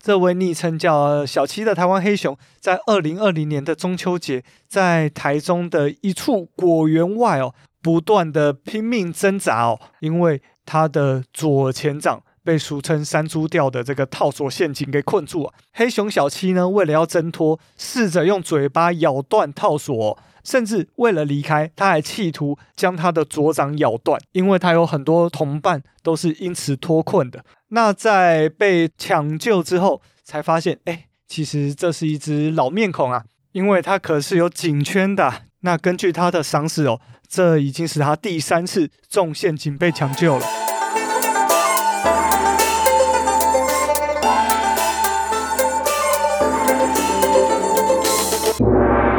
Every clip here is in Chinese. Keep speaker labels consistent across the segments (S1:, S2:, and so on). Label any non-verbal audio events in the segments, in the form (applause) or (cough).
S1: 这位昵称叫小七的台湾黑熊，在二零二零年的中秋节，在台中的一处果园外哦，不断的拼命挣扎哦，因为他的左前掌被俗称“山猪吊”的这个套索陷阱给困住啊。黑熊小七呢，为了要挣脱，试着用嘴巴咬断套索。甚至为了离开，他还企图将他的左掌咬断，因为他有很多同伴都是因此脱困的。那在被抢救之后，才发现，哎，其实这是一只老面孔啊，因为他可是有颈圈的。那根据他的伤势哦，这已经是他第三次中陷阱被抢救了。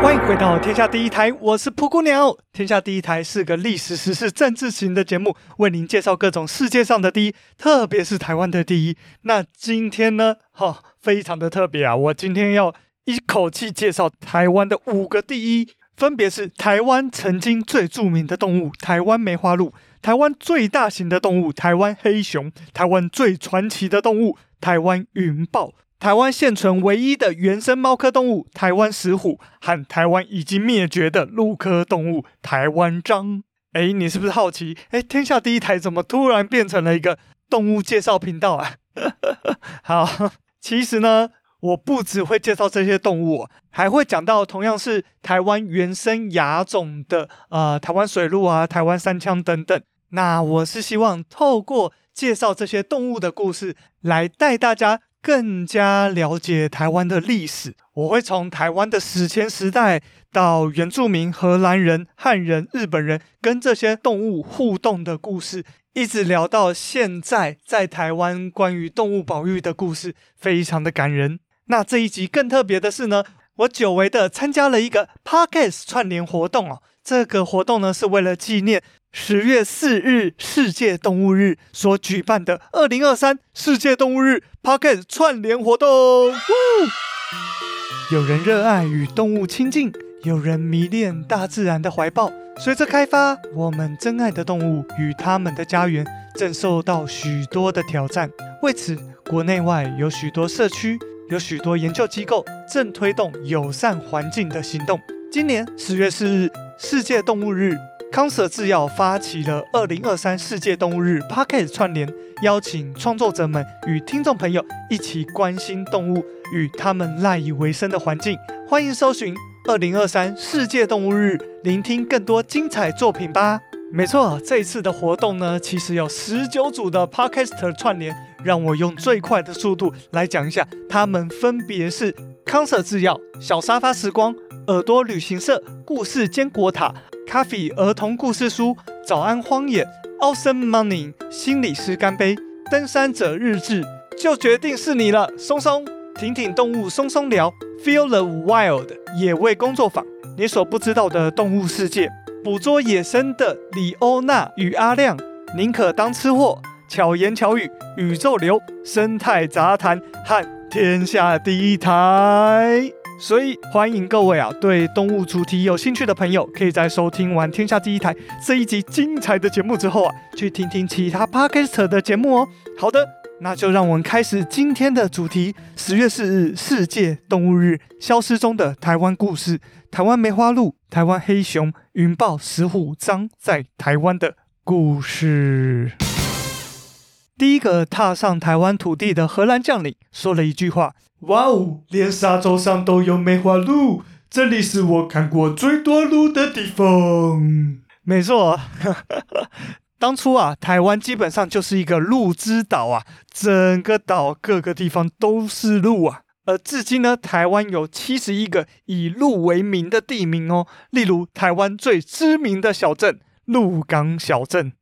S1: 欢迎回到天下第一台，我是噗咕鸟。天下第一台是个历史、时事、政治型的节目，为您介绍各种世界上的第一，特别是台湾的第一。那今天呢，哈、非常的特别啊！我今天要一口气介绍台湾的五个第一，分别是台湾曾经最著名的动物——台湾梅花鹿；台湾最大型的动物——台湾黑熊；台湾最传奇的动物——台湾云豹。台湾现存唯一的原生猫科动物台湾石虎，和台湾已经灭绝的鹿科动物台湾獐。哎，你是不是好奇？哎，天下第一台怎么突然变成了一个动物介绍频道啊？(laughs) 好，其实呢，我不只会介绍这些动物，还会讲到同样是台湾原生亚种的，呃，台湾水鹿啊，台湾山羌等等。那我是希望透过介绍这些动物的故事，来带大家。更加了解台湾的历史，我会从台湾的史前时代到原住民、荷兰人、汉人、日本人跟这些动物互动的故事，一直聊到现在在台湾关于动物保育的故事，非常的感人。那这一集更特别的是呢，我久违的参加了一个 Podcast 串联活动哦，这个活动呢是为了纪念。十月四日世界动物日所举办的二零二三世界动物日 Podcast 串联活动，有人热爱与动物亲近，有人迷恋大自然的怀抱。随着开发，我们珍爱的动物与他们的家园正受到许多的挑战。为此，国内外有许多社区，有许多研究机构正推动友善环境的行动。今年十月四日世界动物日。康蛇制药发起了二零二三世界动物日 Podcast 串联，邀请创作者们与听众朋友一起关心动物与他们赖以为生的环境。欢迎搜寻二零二三世界动物日，聆听更多精彩作品吧。没错，这次的活动呢，其实有十九组的 Podcaster 串联，让我用最快的速度来讲一下，他们分别是康蛇制药、小沙发时光、耳朵旅行社、故事坚果塔。咖啡儿童故事书，早安荒野，Awesome Money，心理师干杯，登山者日志，就决定是你了，松松，挺挺动物松松聊，Feel the Wild，野味工作坊，你所不知道的动物世界，捕捉野生的李欧娜与阿亮，宁可当吃货，巧言巧语，宇宙流，生态杂谈和天下第一台。所以欢迎各位啊，对动物主题有兴趣的朋友，可以在收听完《天下第一台》这一集精彩的节目之后啊，去听听其他 Podcast 的节目哦。好的，那就让我们开始今天的主题：十月四日世界动物日，消失中的台湾故事，台湾梅花鹿、台湾黑熊、云豹、石虎、章在台湾的故事。第一个踏上台湾土地的荷兰将领说了一句话。哇哦！连沙洲上都有梅花鹿，这里是我看过最多鹿的地方。没错，(laughs) 当初啊，台湾基本上就是一个鹿之岛啊，整个岛各个地方都是鹿啊。而至今呢，台湾有七十一个以鹿为名的地名哦，例如台湾最知名的小镇鹿港小镇。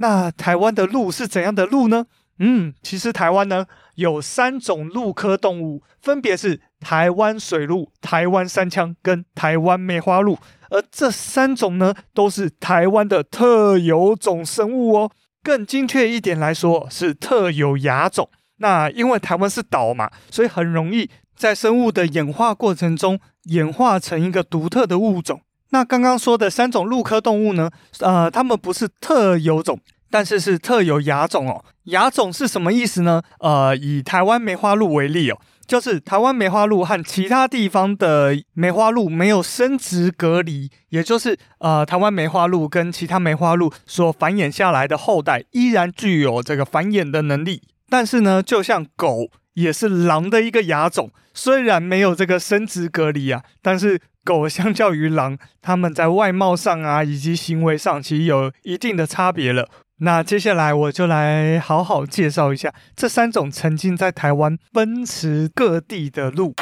S1: 那台湾的鹿是怎样的鹿呢？嗯，其实台湾呢有三种鹿科动物，分别是台湾水鹿、台湾山羌跟台湾梅花鹿，而这三种呢都是台湾的特有种生物哦。更精确一点来说，是特有亚种。那因为台湾是岛嘛，所以很容易在生物的演化过程中演化成一个独特的物种。那刚刚说的三种鹿科动物呢，呃，它们不是特有种。但是是特有亚种哦。亚种是什么意思呢？呃，以台湾梅花鹿为例哦，就是台湾梅花鹿和其他地方的梅花鹿没有生殖隔离，也就是呃，台湾梅花鹿跟其他梅花鹿所繁衍下来的后代依然具有这个繁衍的能力。但是呢，就像狗也是狼的一个亚种，虽然没有这个生殖隔离啊，但是狗相较于狼，它们在外貌上啊以及行为上其实有一定的差别了。那接下来我就来好好介绍一下这三种曾经在台湾奔驰各地的鹿。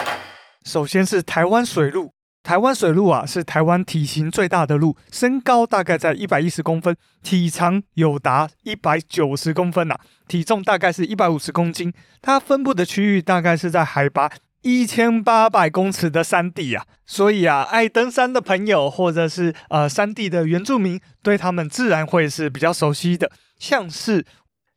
S1: 首先是台湾水鹿，台湾水鹿啊是台湾体型最大的鹿，身高大概在一百一十公分，体长有达一百九十公分呐、体重大概是一百五十公斤。它分布的区域大概是在海拔一千八百公尺的山地啊，所以啊，爱登山的朋友或者是呃山地的原住民，对他们自然会是比较熟悉的。像是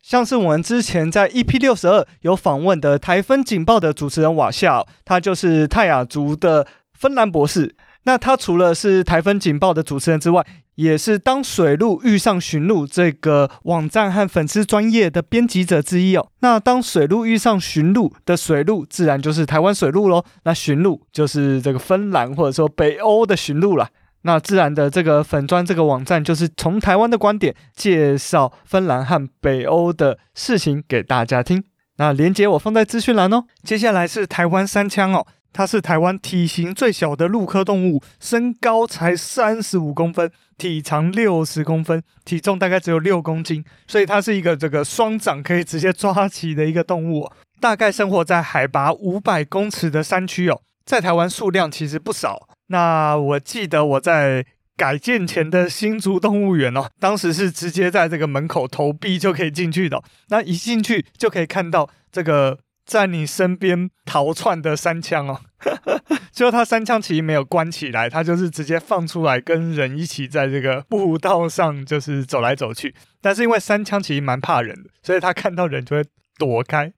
S1: 像是我们之前在 EP 六十二有访问的台风警报的主持人瓦夏，他就是泰雅族的芬兰博士。那他除了是台风警报的主持人之外，也是当水路遇上驯鹿这个网站和粉丝专业的编辑者之一哦。那当水路遇上驯鹿的水路，自然就是台湾水路喽。那驯鹿就是这个芬兰或者说北欧的驯鹿啦。那自然的这个粉专这个网站，就是从台湾的观点介绍芬兰和北欧的事情给大家听。那连接我放在资讯栏哦。接下来是台湾三枪哦。它是台湾体型最小的鹿科动物，身高才三十五公分，体长六十公分，体重大概只有六公斤，所以它是一个这个双掌可以直接抓起的一个动物。大概生活在海拔五百公尺的山区哦，在台湾数量其实不少。那我记得我在改建前的新竹动物园哦，当时是直接在这个门口投币就可以进去的，那一进去就可以看到这个。在你身边逃窜的三枪哦，(laughs) 就他三枪其实没有关起来，他就是直接放出来跟人一起在这个步道上就是走来走去。但是因为三枪其实蛮怕人的，所以他看到人就会躲开。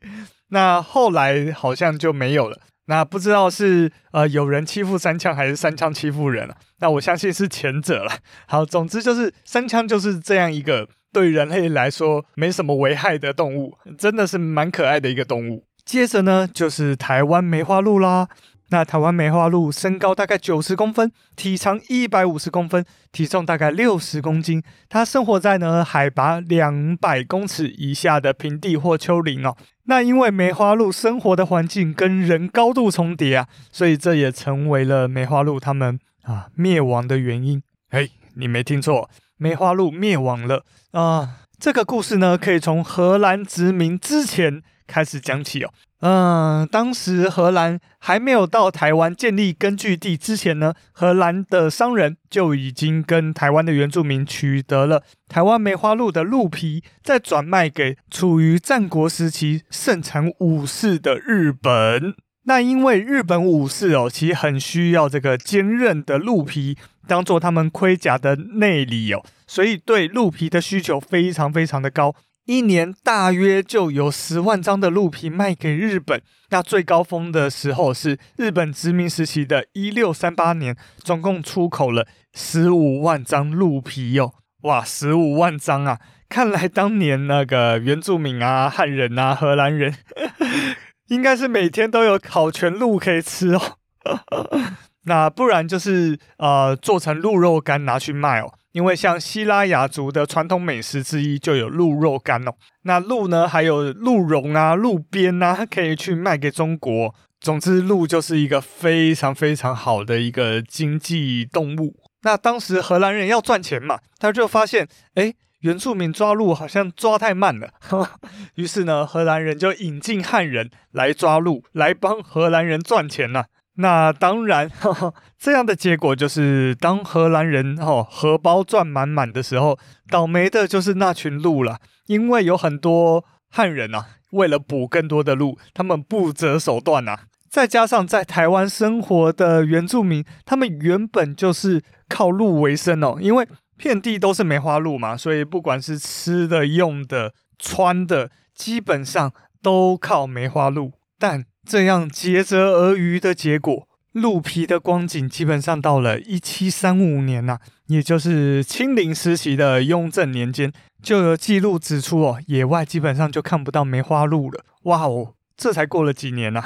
S1: 那后来好像就没有了。那不知道是呃有人欺负三枪，还是三枪欺负人了？那我相信是前者了。好，总之就是三枪就是这样一个对人类来说没什么危害的动物，真的是蛮可爱的一个动物。接着呢，就是台湾梅花鹿啦。那台湾梅花鹿身高大概九十公分，体长一百五十公分，体重大概六十公斤。它生活在呢海拔两百公尺以下的平地或丘陵哦。那因为梅花鹿生活的环境跟人高度重叠啊，所以这也成为了梅花鹿它们啊灭亡的原因。嘿，你没听错，梅花鹿灭亡了啊。这个故事呢，可以从荷兰殖民之前。开始讲起哦，嗯，当时荷兰还没有到台湾建立根据地之前呢，荷兰的商人就已经跟台湾的原住民取得了台湾梅花鹿的鹿皮，再转卖给处于战国时期盛产武士的日本。那因为日本武士哦，其实很需要这个坚韧的鹿皮当做他们盔甲的内里哦，所以对鹿皮的需求非常非常的高。一年大约就有十万张的鹿皮卖给日本，那最高峰的时候是日本殖民时期的一六三八年，总共出口了十五万张鹿皮哟、哦！哇，十五万张啊！看来当年那个原住民啊、汉人啊、荷兰人，应该是每天都有烤全鹿可以吃哦。(laughs) 那不然就是呃做成鹿肉干拿去卖哦。因为像西拉雅族的传统美食之一就有鹿肉干哦，那鹿呢，还有鹿茸啊、鹿鞭啊，可以去卖给中国。总之，鹿就是一个非常非常好的一个经济动物。那当时荷兰人要赚钱嘛，他就发现，哎，原住民抓鹿好像抓太慢了，(laughs) 于是呢，荷兰人就引进汉人来抓鹿，来帮荷兰人赚钱呐。(laughs) 那当然，呵呵，这样的结果就是，当荷兰人哦荷包赚满满的时候，倒霉的就是那群鹿了。因为有很多汉人、啊，为了捕更多的鹿，他们不择手段呐、啊。再加上在台湾生活的原住民，他们原本就是靠鹿为生哦，因为遍地都是梅花鹿嘛，所以不管是吃的、用的、穿的，基本上都靠梅花鹿。但这样竭泽而渔的结果，鹿皮的光景基本上到了一七三五年呐、也就是清零时期的雍正年间，就有记录指出哦，野外基本上就看不到梅花鹿了。哇哦，这才过了几年呐、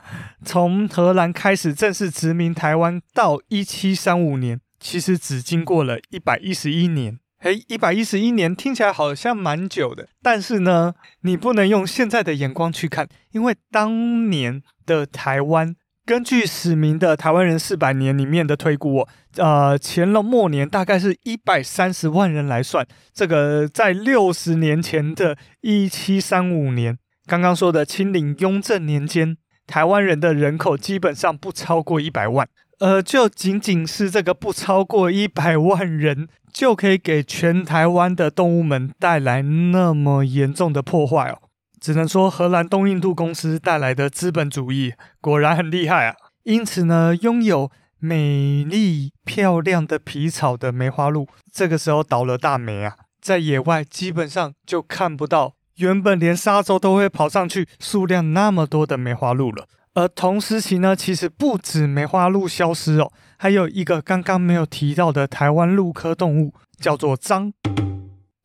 S1: (laughs) 从荷兰开始正式殖民台湾到一七三五年，其实只经过了一百一十一年。嘿，一百一十一年听起来好像蛮久的，但是呢，你不能用现在的眼光去看，因为当年的台湾，根据史明的《台湾人四百年》里面的推估，哦，呃，乾隆末年大概是一百三十万人来算，这个在六十年前的一七三五年，刚刚说的清领雍正年间，台湾人的人口基本上不超过一百万。呃，就仅仅是这个不超过一百万人，就可以给全台湾的动物们带来那么严重的破坏哦。只能说荷兰东印度公司带来的资本主义果然很厉害啊。因此呢，拥有美丽漂亮的皮草的梅花鹿，这个时候倒了大霉啊，在野外基本上就看不到原本连沙洲都会跑上去数量那么多的梅花鹿了。而同时期呢，其实不止梅花鹿消失哦，还有一个刚刚没有提到的台湾鹿科动物，叫做獐。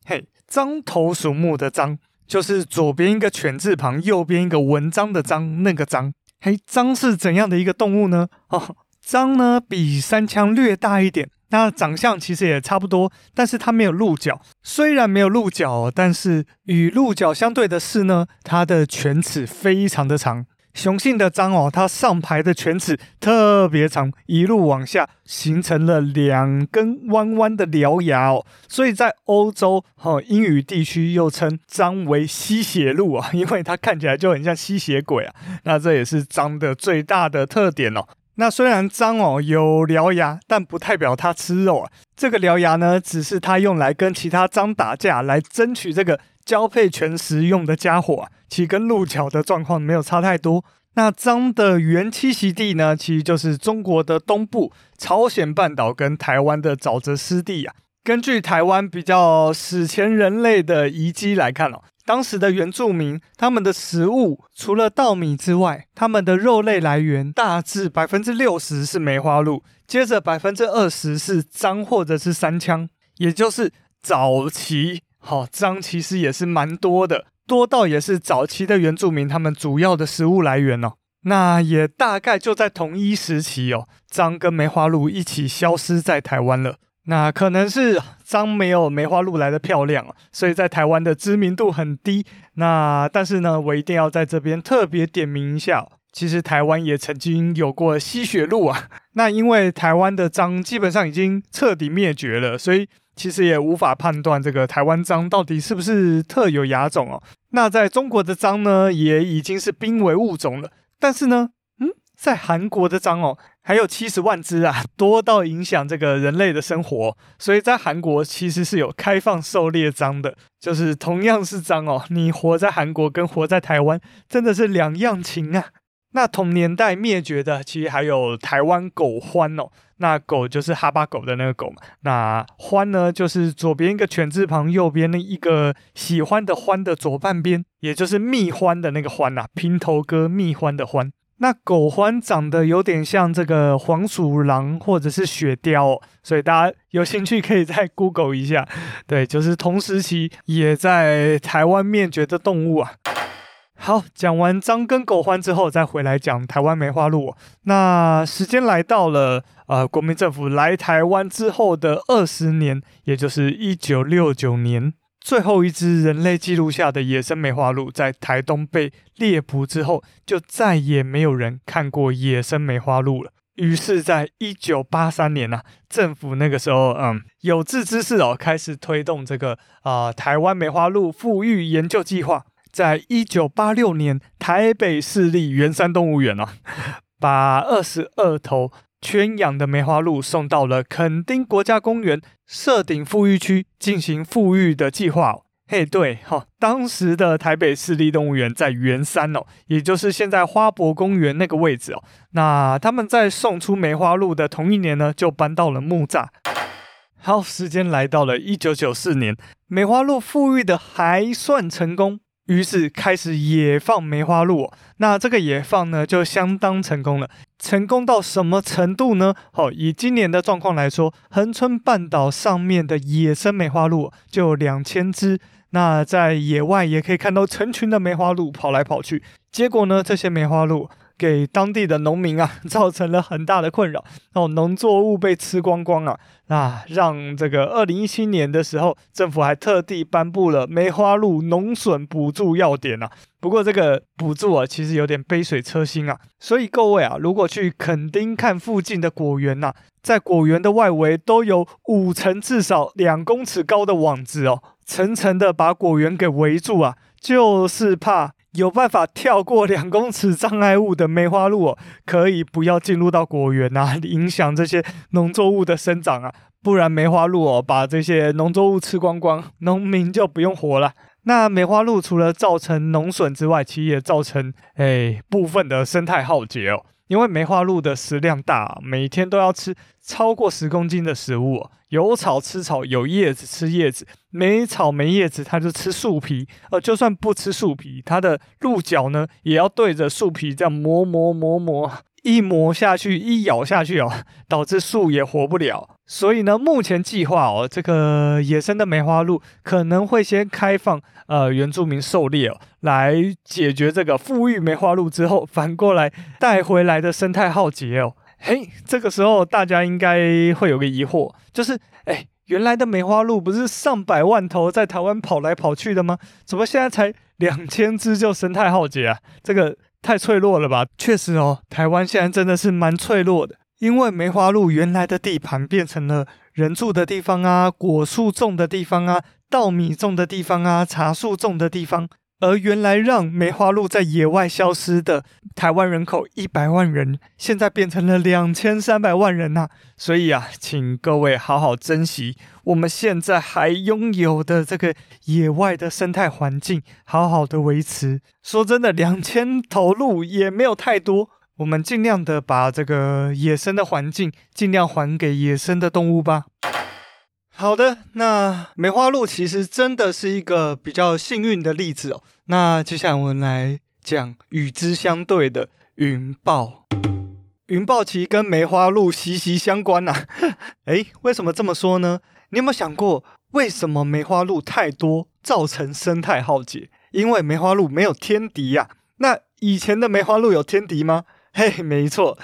S1: 嘿，獐头鼠目的獐，就是左边一个犬字旁，右边一个文章的章，那个獐。嘿，獐是怎样的一个动物呢？哦，獐呢比山羌略大一点，那长相其实也差不多，但是它没有鹿角。虽然没有鹿角，但是与鹿角相对的是呢，它的犬齿非常的长。雄性的章哦，它上排的犬齿特别长，一路往下形成了两根弯弯的獠牙哦，所以在欧洲哦英语地区又称章为吸血鹿啊，(laughs) 因为它看起来就很像吸血鬼啊。那这也是章的最大的特点哦。那虽然獐哦有獠牙，但不代表它吃肉啊。这个獠牙呢，只是它用来跟其他獐打架，来争取这个。交配权食用的家伙啊，其实跟鹿角的状况没有差太多。那獐的原栖息地呢，其实就是中国的东部、朝鲜半岛跟台湾的沼泽湿地啊。根据台湾比较史前人类的遗迹来看哦，当时的原住民他们的食物除了稻米之外，他们的肉类来源大致百分之六十是梅花鹿，接着百分之二十是獐或者是山羌，也就是早期。好，獐其实也是蛮多的，多到也是早期的原住民他们主要的食物来源哦。那也大概就在同一时期哦，獐跟梅花鹿一起消失在台湾了。那可能是獐没有梅花鹿来得漂亮哦，所以在台湾的知名度很低。那但是呢，我一定要在这边特别点名一下，其实台湾也曾经有过吸血鹿啊。(laughs) 那因为台湾的章基本上已经彻底灭绝了，所以。其实也无法判断这个台湾章到底是不是特有亚种哦。那在中国的章呢，也已经是濒危物种了。但是呢，嗯，在韩国的章哦，还有七十万只啊，多到影响这个人类的生活。所以在韩国其实是有开放狩猎章的，就是同样是章哦，你活在韩国跟活在台湾真的是两样情啊。那同年代灭绝的，其实还有台湾狗獾哦。那狗就是哈巴狗的那个狗嘛。那獾呢，就是左边一个犬字旁，右边那一个喜欢的欢的左半边，也就是蜜獾的那个獾呐，平头哥蜜獾的獾。那狗獾长得有点像这个黄鼠狼或者是雪貂哦，所以大家有兴趣可以再 Google 一下。对，就是同时期也在台湾灭绝的动物啊。好，讲完张跟狗獾之后，再回来讲台湾梅花鹿。那时间来到了呃，国民政府来台湾之后的二十年，也就是一九六九年，最后一只人类记录下的野生梅花鹿在台东被猎捕之后，就再也没有人看过野生梅花鹿了。于是，在一九八三年呐、啊，政府那个时候，嗯，有志之士哦，开始推动这个啊、台湾梅花鹿复育研究计划。在一九八六年，台北市立圆山动物园哦，把二十二头圈养的梅花鹿送到了垦丁国家公园设顶复育区进行复育的计划。嘿，对哈、哦，当时的台北市立动物园在圆山哦，也就是现在花博公园那个位置哦。那他们在送出梅花鹿的同一年呢，就搬到了木栅。好，时间来到了一九九四年，梅花鹿复育的还算成功。于是开始野放梅花鹿，那这个野放呢，就相当成功了。成功到什么程度呢？好，以今年的状况来说，恒春半岛上面的野生梅花鹿就两千只。那在野外也可以看到成群的梅花鹿跑来跑去。结果呢，这些梅花鹿。给当地的农民啊，造成了很大的困扰哦，农作物被吃光光啊，啊，让这个二零一七年的时候，政府还特地颁布了梅花鹿农损补助要点啊。不过这个补助啊，其实有点杯水车薪啊。所以各位啊，如果去垦丁看附近的果园呐，在果园的外围都有五层至少两公尺高的网子哦，层层的把果园给围住啊，就是怕。有办法跳过两公尺障碍物的梅花鹿哦，可以不要进入到果园啊，(laughs) 影响这些农作物的生长啊，不然梅花鹿哦把这些农作物吃光光，农民就不用活了。那梅花鹿除了造成农损之外，其实也造成诶部分的生态浩劫哦。因为梅花鹿的食量大，每天都要吃超过十公斤的食物，有草吃草，有叶子吃叶子，没草没叶子，它就吃树皮。呃，就算不吃树皮，它的鹿角呢，也要对着树皮这样磨磨磨磨，一磨下去，一咬下去哦，导致树也活不了。所以呢，目前计划哦，这个野生的梅花鹿可能会先开放呃原住民狩猎哦，来解决这个富裕梅花鹿之后反过来带回来的生态浩劫哦。嘿，这个时候大家应该会有个疑惑，就是哎，原来的梅花鹿不是上百万头在台湾跑来跑去的吗？怎么现在才两千只就生态浩劫啊？这个太脆弱了吧？确实哦，台湾现在真的是蛮脆弱的。因为梅花鹿原来的地盘变成了人住的地方啊，果树种的地方啊，稻米种的地方啊，茶树种的地方，而原来让梅花鹿在野外消失的台湾人口一百万人，现在变成了两千三百万人呐、所以啊，请各位好好珍惜我们现在还拥有的这个野外的生态环境，好好的维持。说真的，两千头鹿也没有太多。我们尽量的把这个野生的环境尽量还给野生的动物吧。好的，那梅花鹿其实真的是一个比较幸运的例子哦。那接下来我们来讲与之相对的云豹。云豹其实跟梅花鹿息息相关呐、啊。(laughs) 诶，为什么这么说呢？你有没有想过，为什么梅花鹿太多造成生态浩劫？因为梅花鹿没有天敌呀、那以前的梅花鹿有天敌吗？嘿，没错，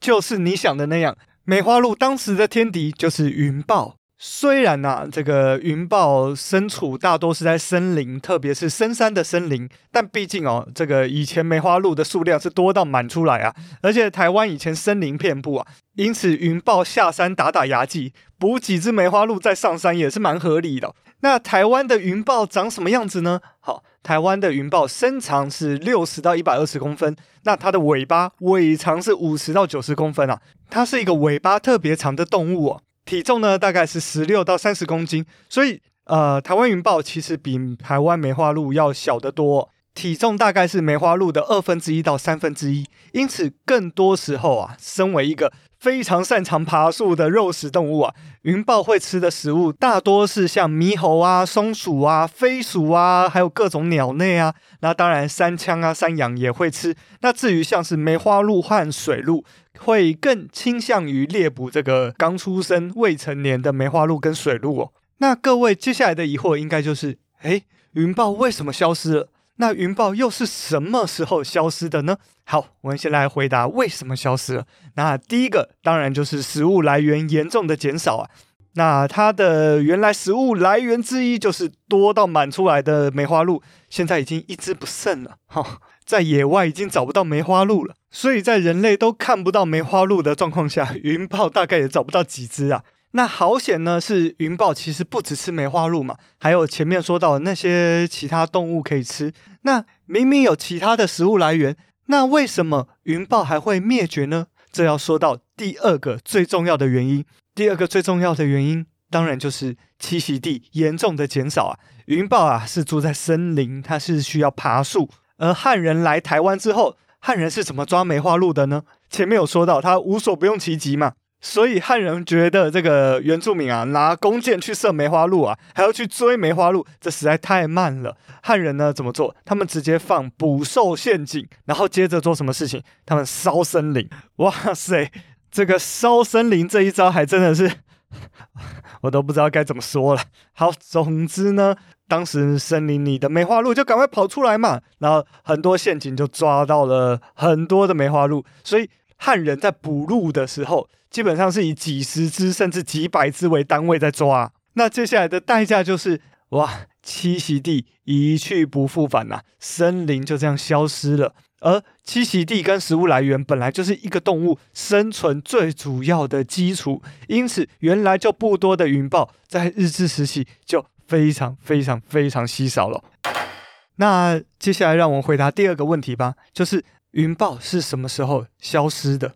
S1: 就是你想的那样。梅花鹿当时的天敌就是云豹。虽然呐、啊，这个云豹身处大多是在森林，特别是深山的森林，但毕竟哦，这个以前梅花鹿的数量是多到满出来啊。而且台湾以前森林遍布啊，因此云豹下山打打牙祭，补几只梅花鹿再上山也是蛮合理的。那台湾的云豹长什么样子呢？好。台湾的云豹身长是六十到一百二十公分，那它的尾巴尾长是五十到九十公分啊，它是一个尾巴特别长的动物哦。体重呢大概是十六到三十公斤，所以呃，台湾云豹其实比台湾梅花鹿要小得多，体重大概是梅花鹿的二分之一到三分之一，因此更多时候啊，身为一个。非常擅长爬树的肉食动物啊，云豹会吃的食物大多是像猕猴啊、松鼠啊、飞鼠啊，还有各种鸟类啊。那当然，山羌啊、山羊也会吃。那至于像是梅花鹿和水鹿，会更倾向于猎捕这个刚出生未成年的梅花鹿跟水鹿哦。那各位接下来的疑惑应该就是：诶，云豹为什么消失了？那云豹又是什么时候消失的呢？好，我们先来回答为什么消失了。那第一个当然就是食物来源严重的减少啊。那它的原来食物来源之一就是多到满出来的梅花鹿，现在已经一只不剩了。哈，在野外已经找不到梅花鹿了，所以在人类都看不到梅花鹿的状况下，云豹大概也找不到几只啊。那好险呢，是云豹其实不只吃梅花鹿嘛，还有前面说到那些其他动物可以吃。那明明有其他的食物来源，那为什么云豹还会灭绝呢？这要说到第二个最重要的原因。第二个最重要的原因，当然就是栖息地严重的减少啊。云豹啊是住在森林，它是需要爬树。而汉人来台湾之后，汉人是怎么抓梅花鹿的呢？前面有说到，他无所不用其极嘛。所以汉人觉得这个原住民啊，拿弓箭去射梅花鹿啊，还要去追梅花鹿，这实在太慢了。汉人呢怎么做？他们直接放捕兽陷阱，然后接着做什么事情？他们烧森林。(laughs) 哇塞，这个烧森林这一招还真的是，我都不知道该怎么说了。好，总之呢，当时森林里的梅花鹿就赶快跑出来嘛，然后很多陷阱就抓到了很多的梅花鹿，所以。汉人在捕鹿的时候，基本上是以几十只甚至几百只为单位在抓。那接下来的代价就是，哇，栖息地一去不复返呐，森林就这样消失了。而栖息地跟食物来源本来就是一个动物生存最主要的基础，因此原来就不多的云豹，在日治时期就非常非常非常稀少了。那接下来让我们回答第二个问题吧，就是。云豹是什么时候消失的？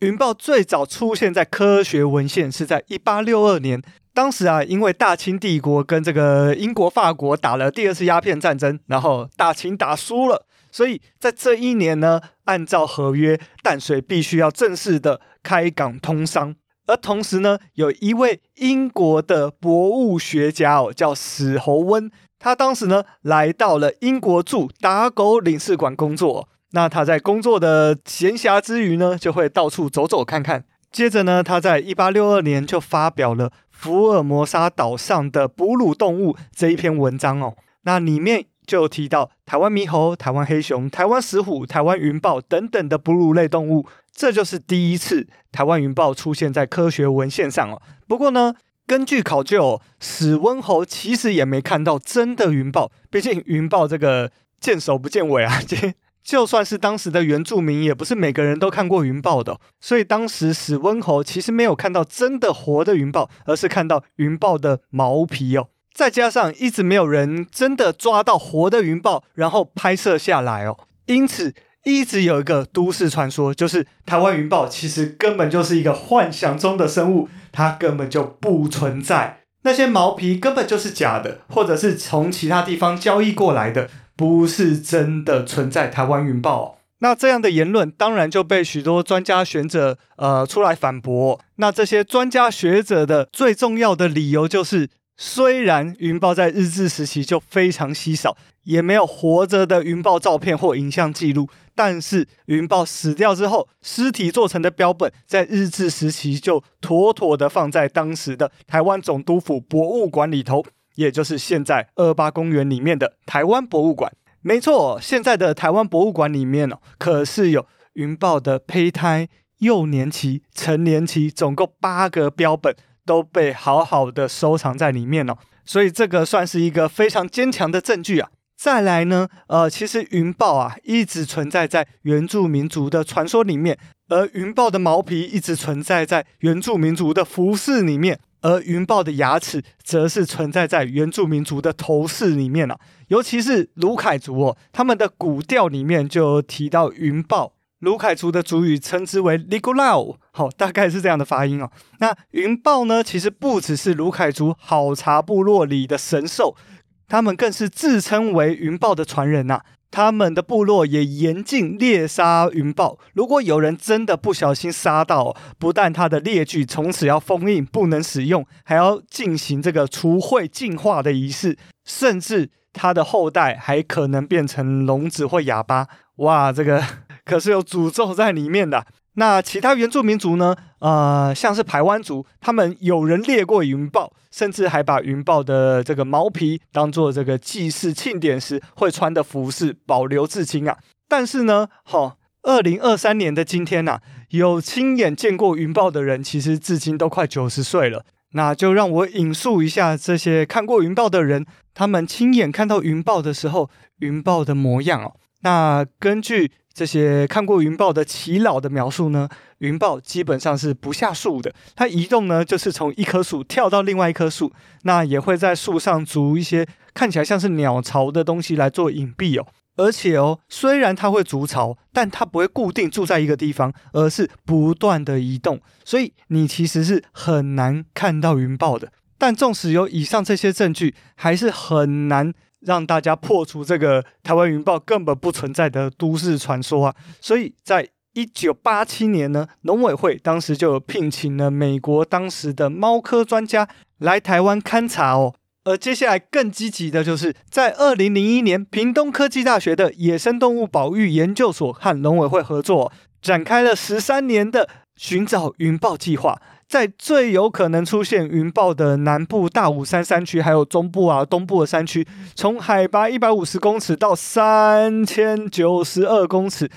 S1: 云豹最早出现在科学文献是在一八六二年，当时啊，因为大清帝国跟这个英国、法国打了第二次鸦片战争，然后大清打输了，所以在这一年呢，按照合约，淡水必须要正式的开港通商，而同时呢，有一位英国的博物学家哦，叫史侯温，他当时呢来到了英国驻打狗领事馆工作。那他在工作的闲暇之余呢，就会到处走走看看。接着呢，他在一八六二年就发表了《福尔摩沙岛上的哺乳动物》这一篇文章哦。那里面就提到台湾猕猴、台湾黑熊、台湾石虎、台湾云豹等等的哺乳类动物，这就是第一次台湾云豹出现在科学文献上哦。不过呢，根据考究哦，史温侯其实也没看到真的云豹，毕竟云豹这个见首不见尾啊。就算是当时的原住民，也不是每个人都看过云豹的，所以当时史温侯其实没有看到真的活的云豹，而是看到云豹的毛皮哦。再加上一直没有人真的抓到活的云豹，然后拍摄下来哦，因此一直有一个都市传说，就是台湾云豹其实根本就是一个幻想中的生物，它根本就不存在，那些毛皮根本就是假的，或者是从其他地方交易过来的。不是真的存在台湾云豹，那这样的言论当然就被许多专家学者呃出来反驳。那这些专家学者的最重要的理由就是，虽然云豹在日治时期就非常稀少，也没有活着的云豹照片或影像记录，但是云豹死掉之后，尸体做成的标本在日治时期就妥妥的放在当时的台湾总督府博物馆里头。也就是现在二八公园里面的台湾博物馆，没错，现在的台湾博物馆里面哦，可是有云豹的胚胎、幼年期、成年期，总共八个标本都被好好的收藏在里面哦，所以这个算是一个非常坚强的证据啊。再来呢，呃，其实云豹啊一直存在在原住民族的传说里面，而云豹的毛皮一直存在在原住民族的服饰里面。而云豹的牙齿则是存在在原住民族的头饰里面啊，尤其是卢凯族哦，他们的古调里面就提到云豹。卢凯族的族语称之为 Ligulao，好，大概是这样的发音哦。那云豹呢，其实不只是卢凯族好茶部落里的神兽，他们更是自称为云豹的传人呐、他们的部落也严禁猎杀云豹。如果有人真的不小心杀到，不但他的猎具从此要封印，不能使用，还要进行这个除秽净化的仪式，甚至他的后代还可能变成聋子或哑巴。哇，这个 (laughs) 可是有诅咒在里面的。那其他原住民族呢？呃，像是排湾族，他们有人猎过云豹，甚至还把云豹的这个毛皮当做这个祭祀庆典时会穿的服饰保留至今啊。但是呢，好、二零二三年的今天呐、啊，有亲眼见过云豹的人，其实至今都快九十岁了。那就让我引述一下这些看过云豹的人，他们亲眼看到云豹的时候，云豹的模样哦。那根据这些看过云豹的耆老的描述呢，云豹基本上是不下树的，它移动呢就是从一棵树跳到另外一棵树，那也会在树上筑一些看起来像是鸟巢的东西来做隐蔽哦。而且哦，虽然它会筑巢，但它不会固定住在一个地方，而是不断的移动，所以你其实是很难看到云豹的。但纵使有以上这些证据，还是很难。让大家破除这个台湾云豹根本不存在的都市传说啊！所以在一九八七年呢，农委会当时就聘请了美国当时的猫科专家来台湾勘察哦。而接下来更积极的就是，在二零零一年，屏东科技大学的野生动物保育研究所和农委会合作，展开了十三年的寻找云豹计划。在最有可能出现云豹的南部大武山山区，还有中部啊、东部的山区，从海拔一百五十公尺到三千九十二公尺，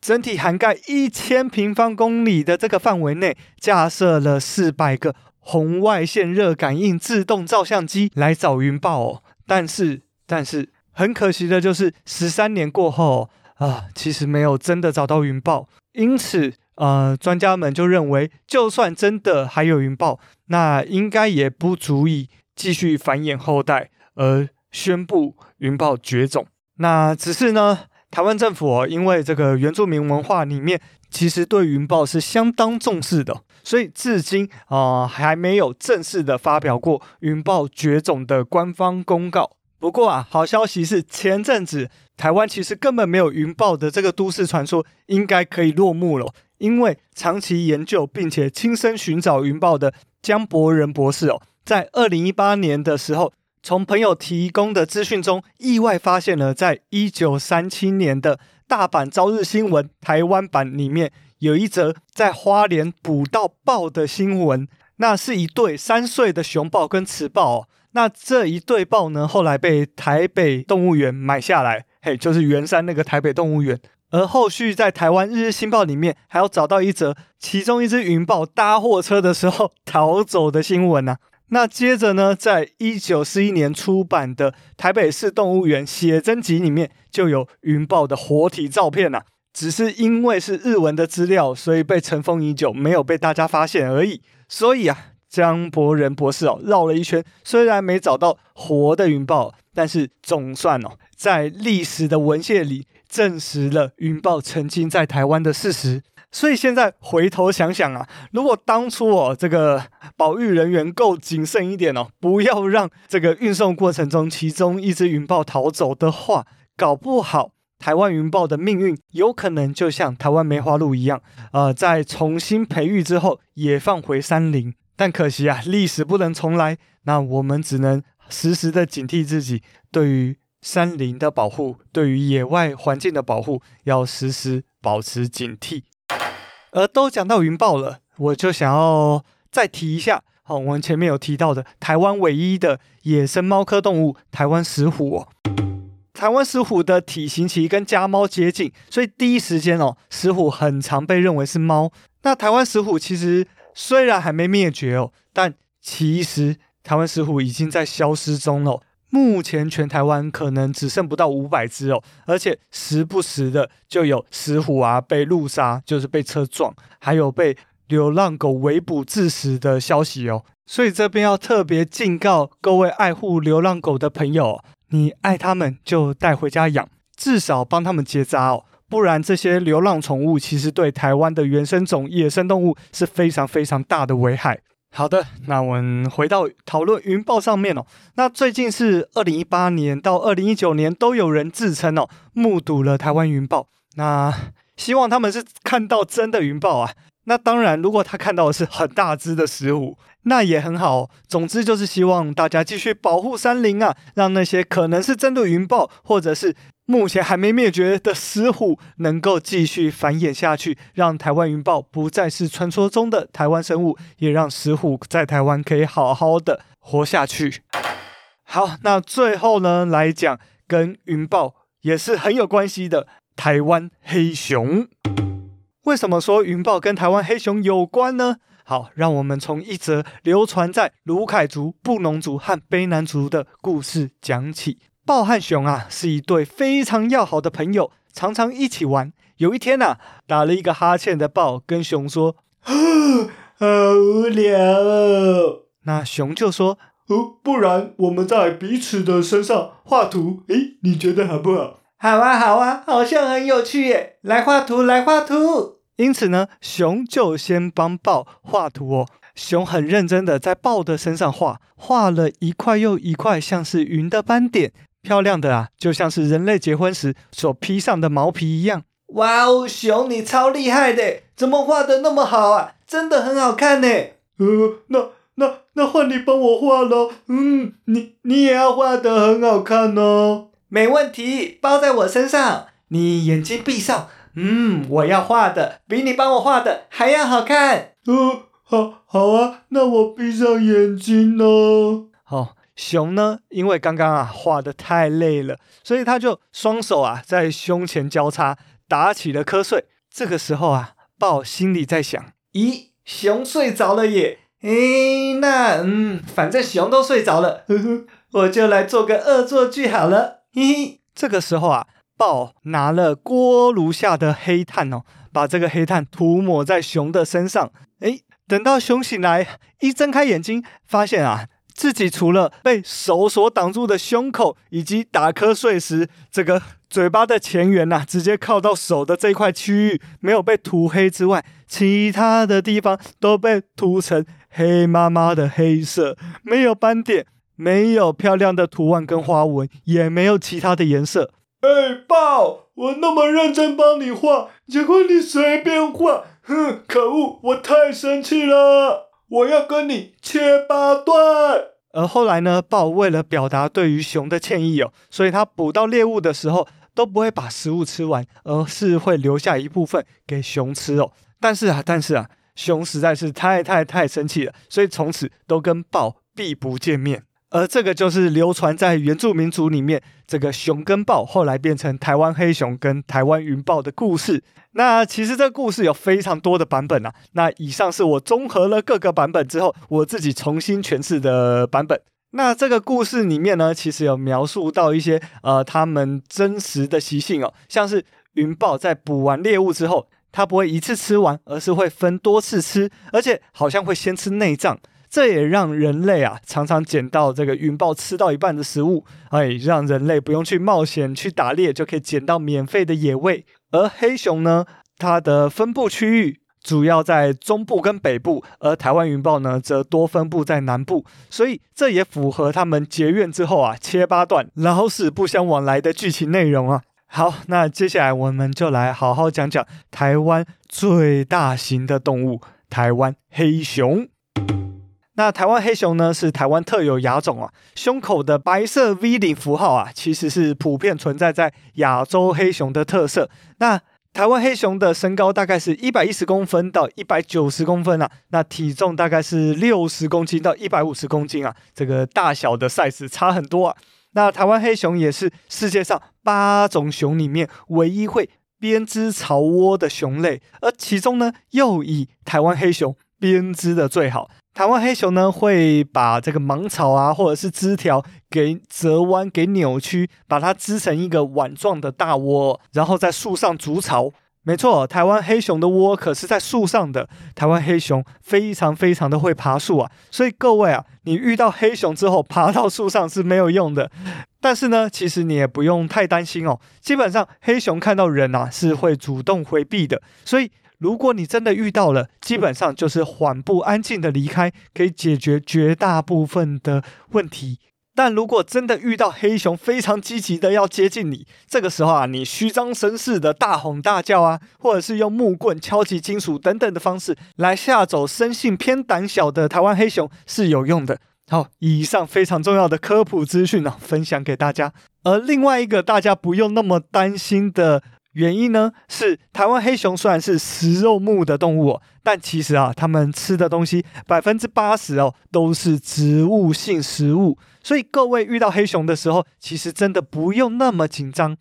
S1: 整体涵盖一千平方公里的这个范围内，架设了四百个红外线热感应自动照相机来找云豹哦。但是，但是很可惜的就是，十三年过后啊，其实没有真的找到云豹，因此。呃，专家们就认为，就算真的还有云豹，那应该也不足以继续繁衍后代，而宣布云豹绝种。那只是呢，台湾政府，因为这个原住民文化里面其实对云豹是相当重视的，所以至今啊、呃、还没有正式的发表过云豹绝种的官方公告。不过啊，好消息是前阵子台湾其实根本没有云豹的这个都市传说，应该可以落幕了。因为长期研究并且亲身寻找云豹的江伯仁博士哦，在二零一八年的时候，从朋友提供的资讯中，意外发现了在一九三七年的大阪朝日新闻台湾版里面，有一则在花莲捕到豹的新闻。那是一对三岁的雄豹跟雌豹哦。那这一对豹呢，后来被台北动物园买下来，嘿，就是圆山那个台北动物园。而后续在台湾《日日新报》里面还要找到一则其中一只云豹搭货车的时候 (laughs) 逃走的新闻呢、那接着呢，在一九四一年出版的《台北市动物园写真集》里面就有云豹的活体照片呐、只是因为是日文的资料，所以被尘封已久，没有被大家发现而已。所以啊，江伯仁博士哦绕了一圈，虽然没找到活的云豹，但是总算哦在历史的文献里。证实了云豹曾经在台湾的事实，所以现在回头想想啊，如果当初哦这个保育人员够谨慎一点哦，不要让这个运送过程中其中一只云豹逃走的话，搞不好台湾云豹的命运有可能就像台湾梅花鹿一样，呃，在重新培育之后也放回山林。但可惜啊，历史不能重来，那我们只能时时的警惕自己，对于。山林的保护，对于野外环境的保护，要时时保持警惕。而都讲到云豹了，我就想要再提一下，好，我们前面有提到的台湾唯一的野生猫科动物——台湾石虎哦。台湾石虎的体型其实跟家猫接近，所以第一时间哦，石虎很常被认为是猫。那台湾石虎其实虽然还没灭绝哦，但其实台湾石虎已经在消失中了。目前全台湾可能只剩不到五百只哦，而且时不时的就有石虎啊被路杀，就是被车撞，还有被流浪狗围捕致死的消息哦。所以这边要特别警告各位爱护流浪狗的朋友，你爱它们就带回家养，至少帮他们结扎哦，不然这些流浪宠物其实对台湾的原生种野生动物是非常非常大的危害。好的，那我们回到讨论云豹上面哦。那最近是二零一八年到二零一九年，都有人自称哦，目睹了台湾云豹。那希望他们是看到真的云豹啊。那当然，如果他看到的是很大只的石虎，(laughs) 那也很好。总之就是希望大家继续保护山林啊，让那些可能是真的云豹，或者是。目前还没灭绝的石虎能够继续繁衍下去，让台湾云豹不再是传说中的台湾生物，也让石虎在台湾可以好好的活下去。好，那最后呢，来讲跟云豹也是很有关系的台湾黑熊。为什么说云豹跟台湾黑熊有关呢？好，让我们从一则流传在鲁凯族、布农族和卑南族的故事讲起。豹和熊啊，是一对非常要好的朋友，常常一起玩。有一天呐、打了一个哈欠的豹跟熊说：“ (gasps) 好无聊哦。”那熊就说：“ (laughs) 哦，不然我们在彼此的身上画图，诶，你觉得好不好？”“好啊，好啊，好像很有趣耶！来画图，来画图。”因此呢，熊就先帮豹画图哦。熊很认真的在豹的身上画，画了一块又一块，像是云的斑点。漂亮的啊，就像是人类结婚时所披上的毛皮一样。哇哦，熊你超厉害的，怎么画的那么好啊？真的很好看呢。呃，那那那换你帮我画喽。嗯，你你也要画的很好看哦。没问题，包在我身上。你眼睛闭上。嗯，我要画的比你帮我画的还要好看。呃，好，好啊，那我闭上眼睛喽。好，熊呢，因为刚刚啊画的太累了，所以他就双手啊在胸前交叉打起了瞌睡。这个时候啊，豹心里在想：咦，熊睡着了耶？诶，那嗯，反正熊都睡着了，呵呵，我就来做个恶作剧好了。嘿嘿，这个时候啊。豹拿了锅炉下的黑炭哦，把这个黑炭涂抹在熊的身上。诶，等到熊醒来，一睁开眼睛，发现啊，自己除了被手所挡住的胸口，以及打瞌睡时这个嘴巴的前缘呐、直接靠到手的这块区域没有被涂黑之外，其他的地方都被涂成黑麻麻的黑色，没有斑点，没有漂亮的图案跟花纹，也没有其他的颜色。哎，豹！我那么认真帮你画，结果你随便画，哼！可恶，我太生气了，我要跟你切八段。而后来呢，豹为了表达对于熊的歉意哦，所以他捕到猎物的时候都不会把食物吃完，而是会留下一部分给熊吃哦。但是啊，但是啊，熊实在是太太太生气了，所以从此都跟豹避不见面。而这个就是流传在原住民族里面，这个熊跟豹后来变成台湾黑熊跟台湾云豹的故事。那其实这个故事有非常多的版本啊。那以上是我综合了各个版本之后，我自己重新诠释的版本。那这个故事里面呢，其实有描述到一些呃他们真实的习性哦，像是云豹在捕完猎物之后，它不会一次吃完，而是会分多次吃，而且好像会先吃内脏。这也让人类啊常常捡到这个云豹吃到一半的食物，哎，让人类不用去冒险去打猎，就可以捡到免费的野味。而黑熊呢，它的分布区域主要在中部跟北部，而台湾云豹呢则多分布在南部，所以这也符合他们结怨之后啊切八段、老死不相往来的剧情内容啊。好，那接下来我们就来好好讲讲台湾最大型的动物——台湾黑熊。那台湾黑熊呢，是台湾特有亚种啊，胸口的白色 V 领符号啊，其实是普遍存在在亚洲黑熊的特色。那台湾黑熊的身高大概是一百一十公分到一百九十公分啊，那体重大概是六十公斤到一百五十公斤啊，这个大小的 size 差很多啊。那台湾黑熊也是世界上八种熊里面唯一会编织巢窝的熊类，而其中呢，又以台湾黑熊编织的最好。台湾黑熊呢，会把这个芒草啊，或者是枝条给折弯、给扭曲，把它织成一个碗状的大窝，然后在树上筑巢。没错，台湾黑熊的窝可是在树上的。台湾黑熊非常非常的会爬树啊，所以各位啊，你遇到黑熊之后爬到树上是没有用的。但是呢，其实你也不用太担心哦。基本上黑熊看到人啊，是会主动回避的，所以。如果你真的遇到了，基本上就是缓步安静的离开，可以解决绝大部分的问题。但如果真的遇到黑熊非常积极的要接近你，这个时候啊，你虚张声势的大吼大叫啊，或者是用木棍敲击金属等等的方式来吓走生性偏胆小的台湾黑熊是有用的。好，以上非常重要的科普资讯呢，分享给大家。而另外一个大家不用那么担心的。原因呢，是台湾黑熊虽然是食肉目的动物哦，但其实啊，它们吃的东西百分之八十哦都是植物性食物，所以各位遇到黑熊的时候，其实真的不用那么紧张。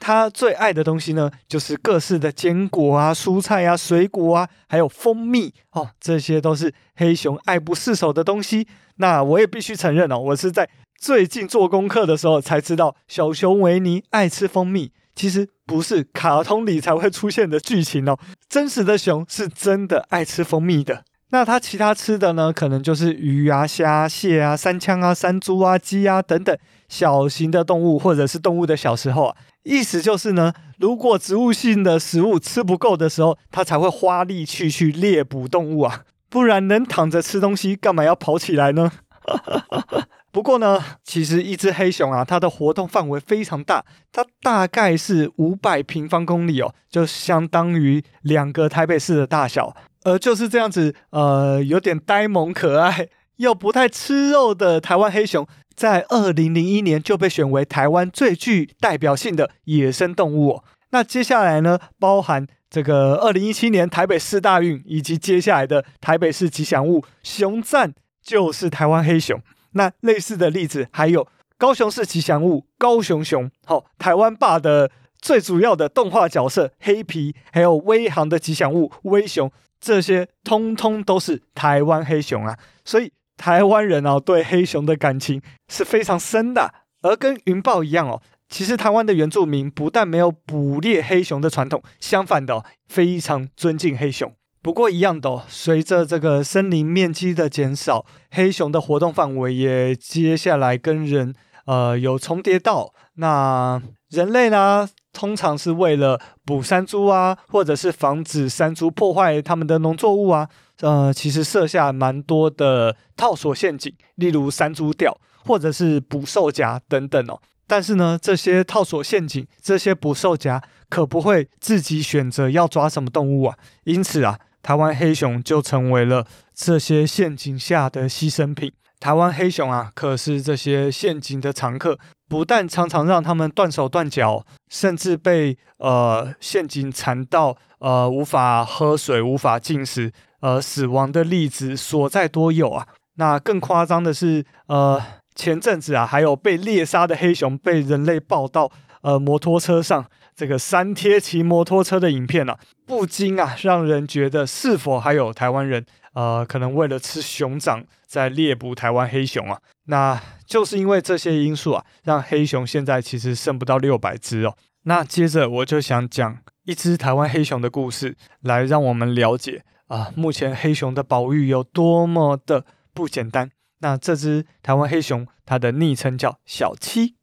S1: 它最爱的东西呢，就是各式的坚果啊、蔬菜啊、水果啊，还有蜂蜜哦，这些都是黑熊爱不释手的东西。那我也必须承认哦，我是在最近做功课的时候才知道，小熊维尼爱吃蜂蜜。其实不是卡通里才会出现的剧情哦，真实的熊是真的爱吃蜂蜜的。那它其他吃的呢，可能就是鱼啊、虾、蟹啊、山羌啊、山猪啊、鸡啊等等小型的动物，或者是动物的小时候啊。意思就是呢，如果植物性的食物吃不够的时候，它才会花力气去猎捕动物啊，不然能躺着吃东西，干嘛要跑起来呢？(laughs) 不过呢，其实一只黑熊啊，它的活动范围非常大，它大概是五百平方公里哦，就相当于两个台北市的大小。而就是这样子，呃，有点呆萌可爱又不太吃肉的台湾黑熊，在二零零一年就被选为台湾最具代表性的野生动物哦。那接下来呢，包含这个二零一七年台北市大运，以及接下来的台北市吉祥物熊赞，就是台湾黑熊。那类似的例子还有高雄市吉祥物高雄熊，好、哦，台湾霸的最主要的动画角色黑皮，还有威航的吉祥物威熊，这些通通都是台湾黑熊啊。所以台湾人哦，对黑熊的感情是非常深的。而跟云豹一样哦，其实台湾的原住民不但没有捕猎黑熊的传统，相反的、哦，非常尊敬黑熊。不过一样的哦，随着这个森林面积的减少，黑熊的活动范围也接下来跟人呃有重叠到。那人类呢，通常是为了捕山猪啊，或者是防止山猪破坏他们的农作物啊，呃，其实设下蛮多的套索陷阱，例如山猪吊，或者是捕兽夹等等哦。但是呢，这些套索陷阱，这些捕兽夹可不会自己选择要抓什么动物啊，因此啊。台湾黑熊就成为了这些陷阱下的牺牲品。台湾黑熊啊，可是这些陷阱的常客，不但常常让他们断手断脚，甚至被呃陷阱缠到呃无法喝水、无法进食，呃死亡的例子所在多有啊。那更夸张的是，呃前阵子啊，还有被猎杀的黑熊被人类抱到呃摩托车上。这个三贴骑摩托车的影片啊，不禁啊让人觉得是否还有台湾人呃可能为了吃熊掌在猎捕台湾黑熊啊？那就是因为这些因素啊，让黑熊现在其实剩不到六百只哦。那接着我就想讲一只台湾黑熊的故事，来让我们了解啊目前黑熊的保育有多么的不简单。那这只台湾黑熊，它的昵称叫小七。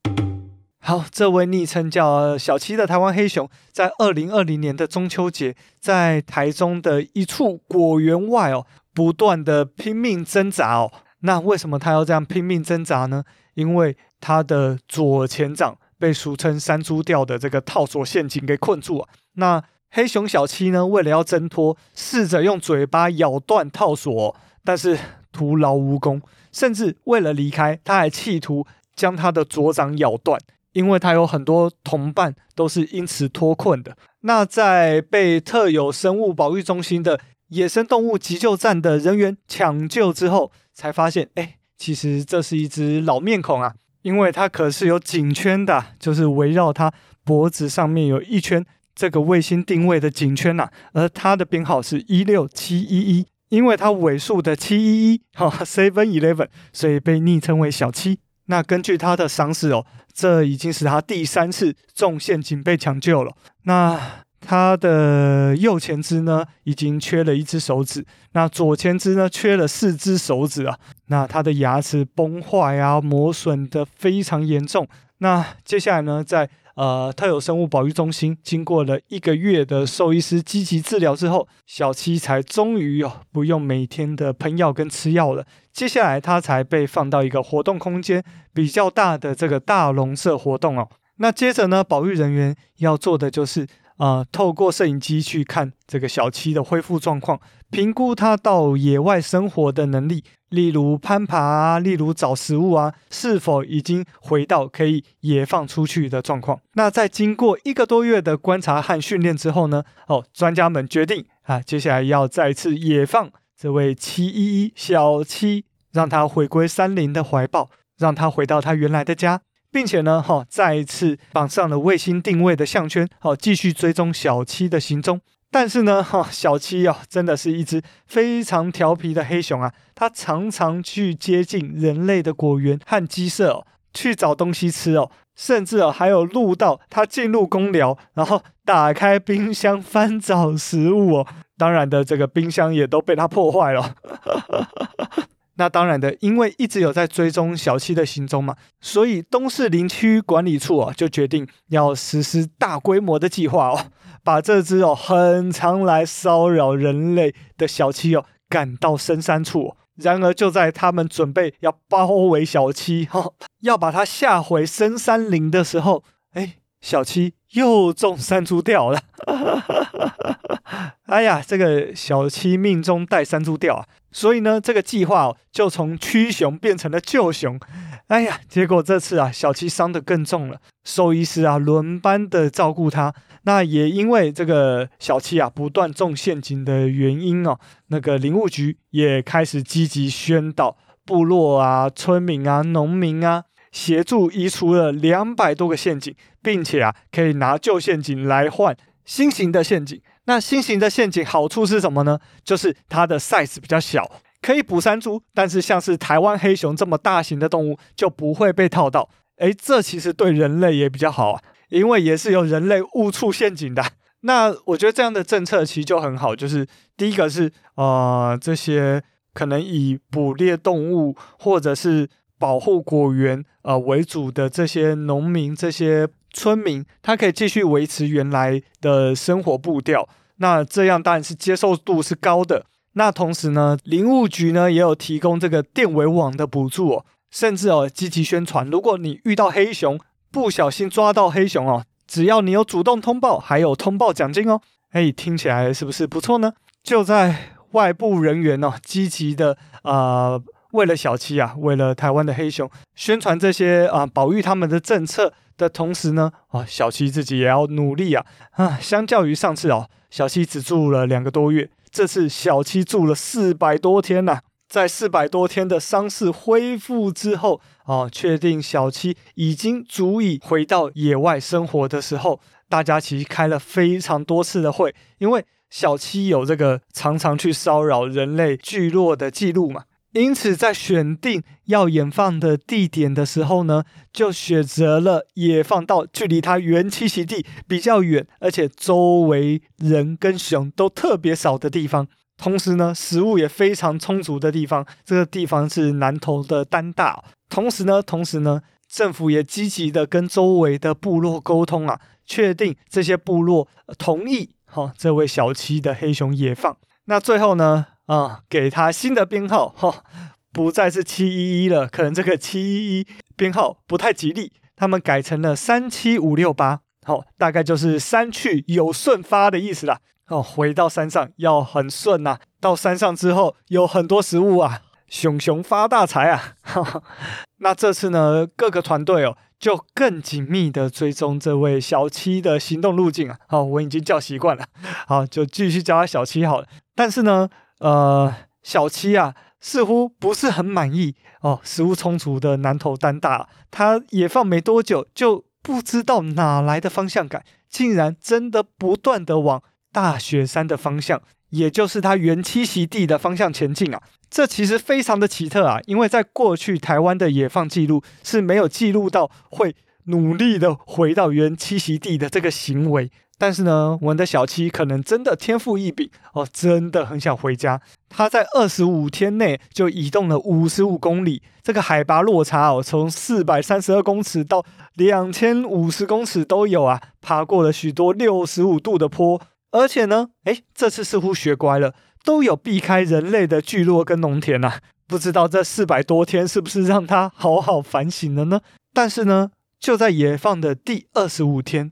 S1: 好，这位昵称叫小七的台湾黑熊，在二零二零年的中秋节，在台中的一处果园外哦，不断的拼命挣扎哦。那为什么他要这样拼命挣扎呢？因为他的左前掌被俗称山猪吊的这个套索陷阱给困住啊。那黑熊小七呢，为了要挣脱，试着用嘴巴咬断套索，但是徒劳无功，甚至为了离开，他还企图将他的左掌咬断。因为他有很多同伴都是因此脱困的。那在被特有生物保育中心的野生动物急救站的人员抢救之后，才发现，哎，其实这是一只老面孔啊，因为它可是有颈圈的，就是围绕它脖子上面有一圈这个卫星定位的颈圈呐、而它的编号是一六七一一，因为它尾数的七一一，哈，seven eleven，所以被昵称为小七。那根据他的伤势哦，这已经是他第三次中陷阱被抢救了。那他的右前肢呢，已经缺了一只手指；那左前肢呢，缺了四只手指啊。那他的牙齿崩坏啊，磨损的非常严重。那接下来呢，在呃，特有生物保育中心经过了一个月的兽医师积极治疗之后，小七才终于哦不用每天的喷药跟吃药了。接下来他才被放到一个活动空间比较大的这个大笼舍活动哦。那接着呢，保育人员要做的就是。啊、透过摄影机去看这个小七的恢复状况，评估它到野外生活的能力，例如攀爬啊，例如找食物啊，是否已经回到可以野放出去的状况。那在经过一个多月的观察和训练之后呢，哦，专家们决定啊，接下来要再次野放这位七一一小七，让它回归山林的怀抱，让它回到它原来的家。并且呢，哈，再一次绑上了卫星定位的项圈，好，继续追踪小七的行踪。但是呢，(laughs) 哈，小七啊，真的是一只非常调皮的黑熊啊，它常常去接近人类的果园和鸡舍哦，去找东西吃哦，甚至哦，还有录到它进入公寮，然后打开冰箱翻找食物哦。当然的，这个冰箱也都被它破坏了。(laughs) 那当然的，因为一直有在追踪小七的行踪嘛，所以东势林区管理处啊就决定要实施大规模的计划哦，把这只哦很常来骚扰人类的小七哦赶到深山处。然而，就在他们准备要包围小七，(laughs) 哈，要把他吓回深山林的时候，哎，小七又中山猪吊了。(laughs) (laughs) 哎呀，这个小七命中带三猪吊啊，所以呢，这个计划，就从驱熊变成了救熊。哎呀，结果这次啊，小七伤得更重了，兽医师啊轮班的照顾他。那也因为这个小七啊不断中陷阱的原因哦，那个林务局也开始积极宣导，部落啊、村民啊、农民啊，协助移除了两百多个陷阱，并且啊可以拿旧陷阱来换新型的陷阱。那新型的陷阱好处是什么呢？就是它的 size 比较小，可以捕山猪，但是像是台湾黑熊这么大型的动物就不会被套到。诶，这其实对人类也比较好啊。因为也是由人类误触陷阱的，那我觉得这样的政策其实就很好。就是第一个是呃，这些可能以捕猎动物或者是保护果园呃为主的这些农民、这些村民，他可以继续维持原来的生活步调。那这样当然是接受度是高的。那同时呢，林务局呢也有提供这个电围网的补助哦，甚至哦积极宣传，如果你遇到黑熊。不小心抓到黑熊哦，只要你有主动通报，还有通报奖金哦。哎，听起来是不是不错呢？就在外部人员哦积极的啊、呃，为了小七啊，为了台湾的黑熊宣传这些啊、保育他们的政策的同时呢，啊小七自己也要努力啊啊！相较于上次哦，小七只住了两个多月，这次小七住了四百多天呐、啊。在四百多天的伤势恢复之后，啊，确定小七已经足以回到野外生活的时候，大家其实开了非常多次的会，因为小七有这个常常去骚扰人类聚落的记录嘛，因此在选定要野放的地点的时候呢，就选择了野放到距离它原栖息地比较远，而且周围人跟熊都特别少的地方。同时呢，食物也非常充足的地方，这个地方是南投的丹大。同时呢，同时呢，政府也积极的跟周围的部落沟通啊，确定这些部落同意哈、哦，这位小七的黑熊野放。那最后呢，啊，给他新的编号哈、不再是七一一了，可能这个七一一编号不太吉利，他们改成了三七五六八，好，大概就是三去有顺发的意思啦。哦，回到山上要很顺呐、啊。到山上之后有很多食物啊，熊熊发大财啊！那这次呢，各个团队哦就更紧密的追踪这位小七的行动路径啊。好，我已经叫习惯了，好，就继续叫他小七好了。但是呢，呃，小七啊似乎不是很满意哦，食物充足的南投单大，他野放没多久就不知道哪来的方向感，竟然真的不断的往。大雪山的方向，也就是它原栖息地的方向前进啊，这其实非常的奇特啊，因为在过去台湾的野放记录是没有记录到会努力的回到原栖息地的这个行为。但是呢，我们的小七可能真的天赋异禀哦，真的很想回家。他在二十五天内就移动了五十五公里，这个海拔落差哦，从四百三十二公尺到两千五十公尺都有啊，爬过了许多六十五度的坡。而且呢，诶，这次似乎学乖了，都有避开人类的聚落跟农田呐、啊。不知道这四百多天是不是让他好好反省了呢？但是呢，就在野放的第二十五天，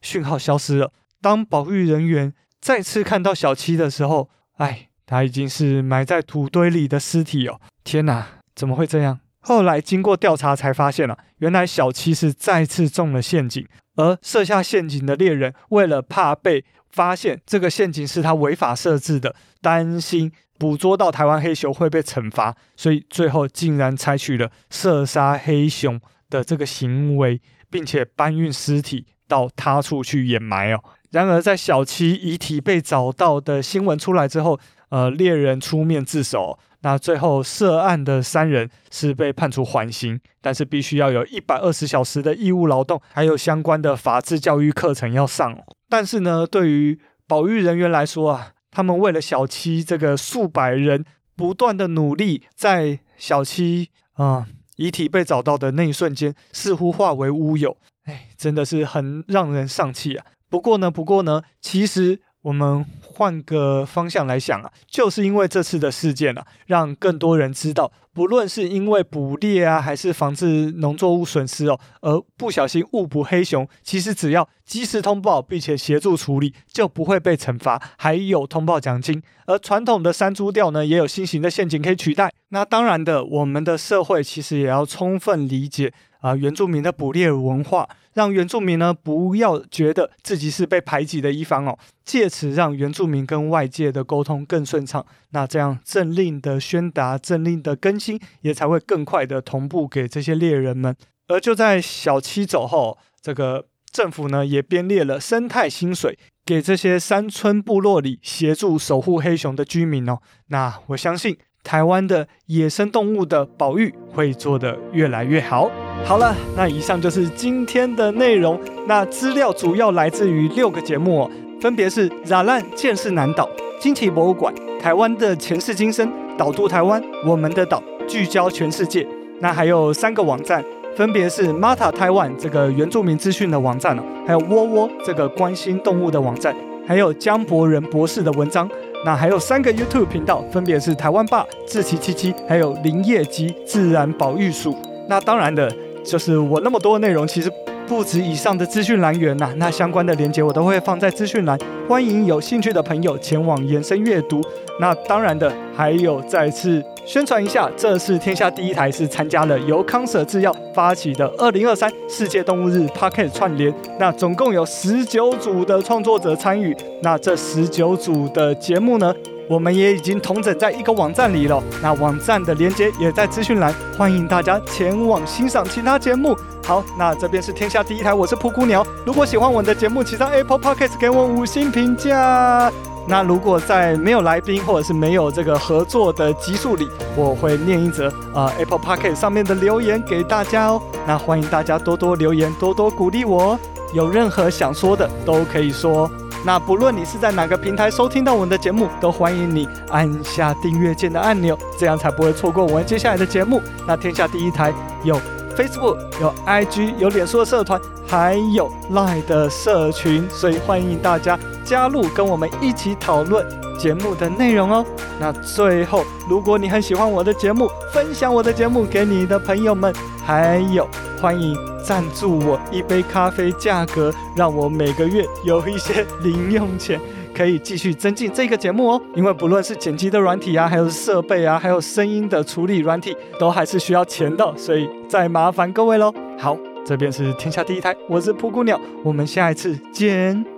S1: 讯号消失了。当保育人员再次看到小七的时候，哎，他已经是埋在土堆里的尸体哦！天哪，怎么会这样？后来经过调查才发现、啊，原来小七是再次中了陷阱，而设下陷阱的猎人为了怕被发现这个陷阱是他违法设置的，担心捕捉到台湾黑熊会被惩罚，所以最后竟然采取了射杀黑熊的这个行为，并且搬运尸体到他处去掩埋哦。然而，在小七遗体被找到的新闻出来之后，呃，猎人出面自首，那最后涉案的三人是被判处缓刑，但是必须要有一百二十小时的义务劳动，还有相关的法制教育课程要上。但是呢，对于保育人员来说啊，他们为了小七这个数百人不断的努力，在小七啊遗体被找到的那一瞬间，似乎化为乌有，哎，真的是很让人丧气啊。不过呢，不过呢，其实我们换个方向来想啊，就是因为这次的事件啊，让更多人知道，不论是因为捕猎啊，还是防治农作物损失哦，而不小心误捕黑熊，其实只要及时通报并且协助处理，就不会被惩罚，还有通报奖金。而传统的山猪钓呢，也有新型的陷阱可以取代。那当然的，我们的社会其实也要充分理解啊、原住民的捕猎文化。让原住民呢不要觉得自己是被排挤的一方哦，借此让原住民跟外界的沟通更顺畅。那这样政令的宣达、政令的更新也才会更快的同步给这些猎人们。而就在小七走后，这个政府呢也编列了生态薪水给这些山村部落里协助守护黑熊的居民哦。那我相信台湾的野生动物的保育会做得越来越好。好了，那以上就是今天的内容。那资料主要来自于六个节目哦，分别是《纳兰见识南岛》、惊奇博物馆、台湾的前世今生、岛读台湾、我们的岛、聚焦全世界。那还有三个网站，分别是 Mata Taiwan 这个原住民资讯的网站哦，还有窝窝这个关心动物的网站，还有江博仁博士的文章。那还有三个 YouTube 频道，分别是台湾霸、志奇七七，还有林业及自然保育署。那当然的。就是我那么多内容，其实不止以上的资讯来源呐。那相关的链接我都会放在资讯栏，欢迎有兴趣的朋友前往延伸阅读。那当然的，还有再次宣传一下，这次天下第一台是参加了由康舍制药发起的二零二三世界动物日 Podcast 串联。那总共有十九组的创作者参与。那这十九组的节目呢，我们也已经统整在一个网站里了，那网站的连接也在资讯栏，欢迎大家前往欣赏其他节目。好，那这边是天下第一台，我是噗咕鸟。如果喜欢我的节目，请上 Apple Podcast 给我五星评价。那如果在没有来宾或者是没有这个合作的集数里，我会念一则啊、呃、Apple Podcast 上面的留言给大家哦。那欢迎大家多多留言，多多鼓励我，有任何想说的都可以说。那不论你是在哪个平台收听到我们的节目，都欢迎你按下订阅键的按钮，这样才不会错过我们接下来的节目。那天下第一台有 Facebook、有 IG、有脸书的社团，还有 Line 的社群，所以欢迎大家加入，跟我们一起讨论节目的内容哦。那最后，如果你很喜欢我的节目，分享我的节目给你的朋友们，还有欢迎。赞助我一杯咖啡，价格让我每个月有一些 (laughs) 零用钱，可以继续增进这个节目哦。因为不论是剪辑的软体啊，还有设备啊，还有声音的处理软体，都还是需要钱的，所以再麻烦各位喽。好，这边是天下第一台，我是蒲谷鸟，我们下一次见。